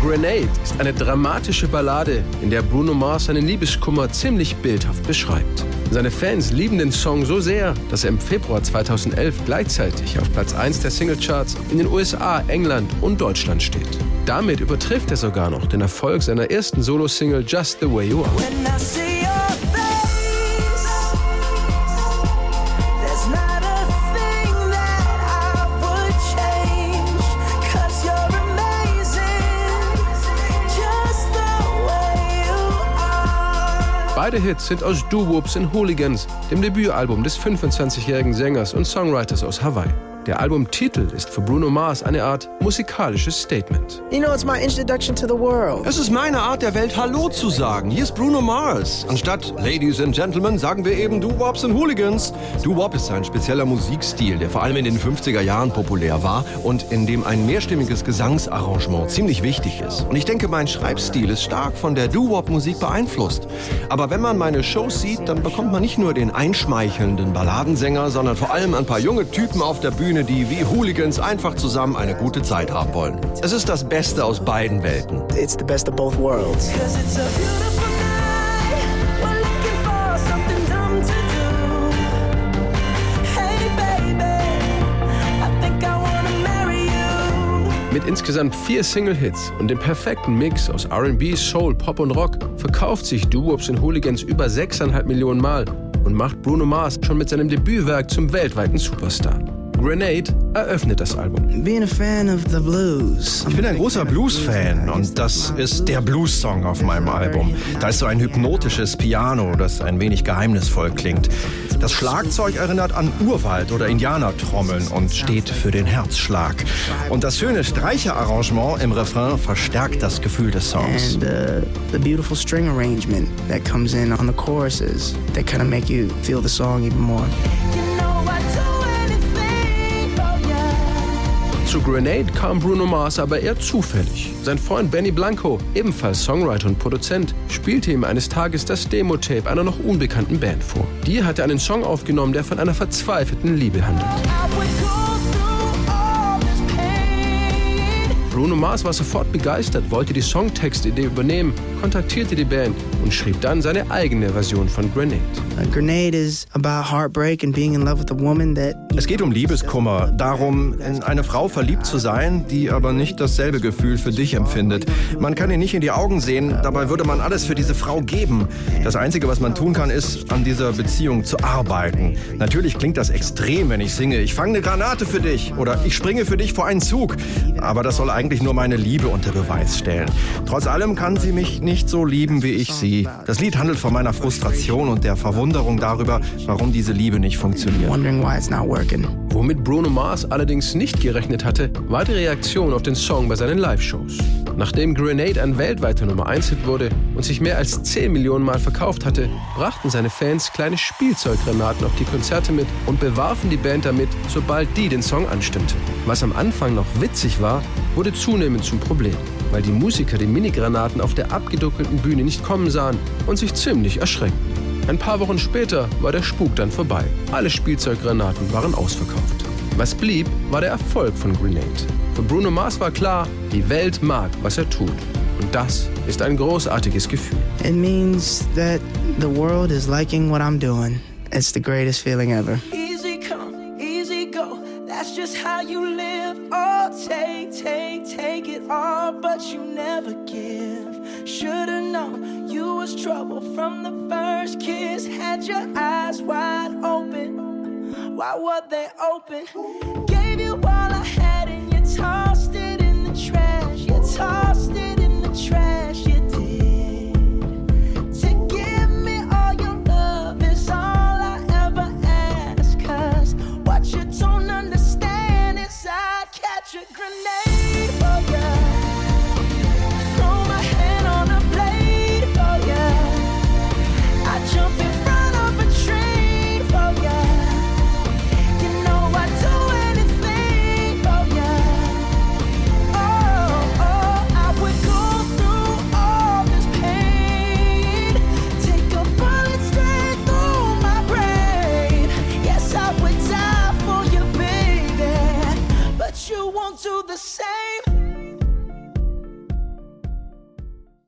Grenade ist eine dramatische Ballade, in der Bruno Mars seinen Liebeskummer ziemlich bildhaft beschreibt. Seine Fans lieben den Song so sehr, dass er im Februar 2011 gleichzeitig auf Platz 1 der Singlecharts in den USA, England und Deutschland steht. Damit übertrifft er sogar noch den Erfolg seiner ersten Solo-Single Just the Way You Are. Beide Hits sind aus Doo-Woops and Hooligans, dem Debütalbum des 25-jährigen Sängers und Songwriters aus Hawaii. Der Albumtitel ist für Bruno Mars eine Art musikalisches Statement. You know, it's my introduction to the world. Es ist meine Art der Welt, Hallo zu sagen. Hier ist Bruno Mars. Anstatt Ladies and Gentlemen sagen wir eben Doo-Wops and Hooligans. Doo-Wop ist ein spezieller Musikstil, der vor allem in den 50er Jahren populär war und in dem ein mehrstimmiges Gesangsarrangement ziemlich wichtig ist. Und ich denke, mein Schreibstil ist stark von der Doo-Wop-Musik beeinflusst. Aber wenn man meine Shows sieht, dann bekommt man nicht nur den einschmeichelnden Balladensänger, sondern vor allem ein paar junge Typen auf der Bühne, die wie Hooligans einfach zusammen eine gute Zeit haben wollen. Es ist das Beste aus beiden Welten. It's the best of both worlds. Mit insgesamt vier Single-Hits und dem perfekten Mix aus R&B, Soul, Pop und Rock verkauft sich Doo-Wops and Hooligans über 6,5 Millionen Mal und macht Bruno Mars schon mit seinem Debütwerk zum weltweiten Superstar. Grenade eröffnet das Album. Being a fan of the blues. Ich bin ein großer Blues-Fan und das ist der Blues-Song auf meinem Album. Da ist so ein hypnotisches Piano, das ein wenig geheimnisvoll klingt. Das Schlagzeug erinnert an Urwald oder Indianertrommeln und steht für den Herzschlag. Und das schöne Streicherarrangement im Refrain verstärkt das Gefühl des Songs. And uh, the beautiful string arrangement that comes in on the choruses that kind of make you feel the song even more. Zu Grenade kam Bruno Mars aber eher zufällig. Sein Freund Benny Blanco, ebenfalls Songwriter und Produzent, spielte ihm eines Tages das Demo-Tape einer noch unbekannten Band vor. Die hatte einen Song aufgenommen, der von einer verzweifelten Liebe handelt. Bruno Mars war sofort begeistert, wollte die Songtextidee übernehmen, kontaktierte die Band und schrieb dann seine eigene Version von Grenade. A grenade is about heartbreak and being in love with a woman that Es geht um Liebeskummer, darum, in eine Frau verliebt zu sein, die aber nicht dasselbe Gefühl für dich empfindet. Man kann ihr nicht in die Augen sehen, dabei würde man alles für diese Frau geben. Das Einzige, was man tun kann, ist, an dieser Beziehung zu arbeiten. Natürlich klingt das extrem, wenn ich singe, ich fange eine Granate für dich oder ich springe für dich vor einen Zug. Aber das soll eigentlich nur meine Liebe unter Beweis stellen. Trotz allem kann sie mich nicht so lieben, wie ich sie. Das Lied handelt von meiner Frustration und der Verwunderung darüber, warum diese Liebe nicht funktioniert. Womit Bruno Mars allerdings nicht gerechnet hatte, war die Reaktion auf den Song bei seinen Live-Shows. Nachdem Grenade ein weltweiter Nummer 1-Hit wurde und sich mehr als 10 Millionen Mal verkauft hatte, brachten seine Fans kleine Spielzeuggranaten auf die Konzerte mit und bewarfen die Band damit, sobald die den Song anstimmte. Was am Anfang noch witzig war, wurde zunehmend zum Problem, weil die Musiker die Minigranaten auf der abgedunkelten Bühne nicht kommen sahen und sich ziemlich erschreckten. Ein paar Wochen später war der Spuk dann vorbei. Alle Spielzeuggranaten waren ausverkauft. Was blieb, war der Erfolg von Grenade. Für Bruno Mars war klar, die Welt mag, was er tut. Und das ist ein großartiges Gefühl. It means that the world is liking what I'm doing. It's the greatest feeling ever. That's just how you live. Oh, take, take, take it all, but you never give. Should've known you was trouble from the first kiss. Had your eyes wide open. Why were they open? Gave you all I had and you tossed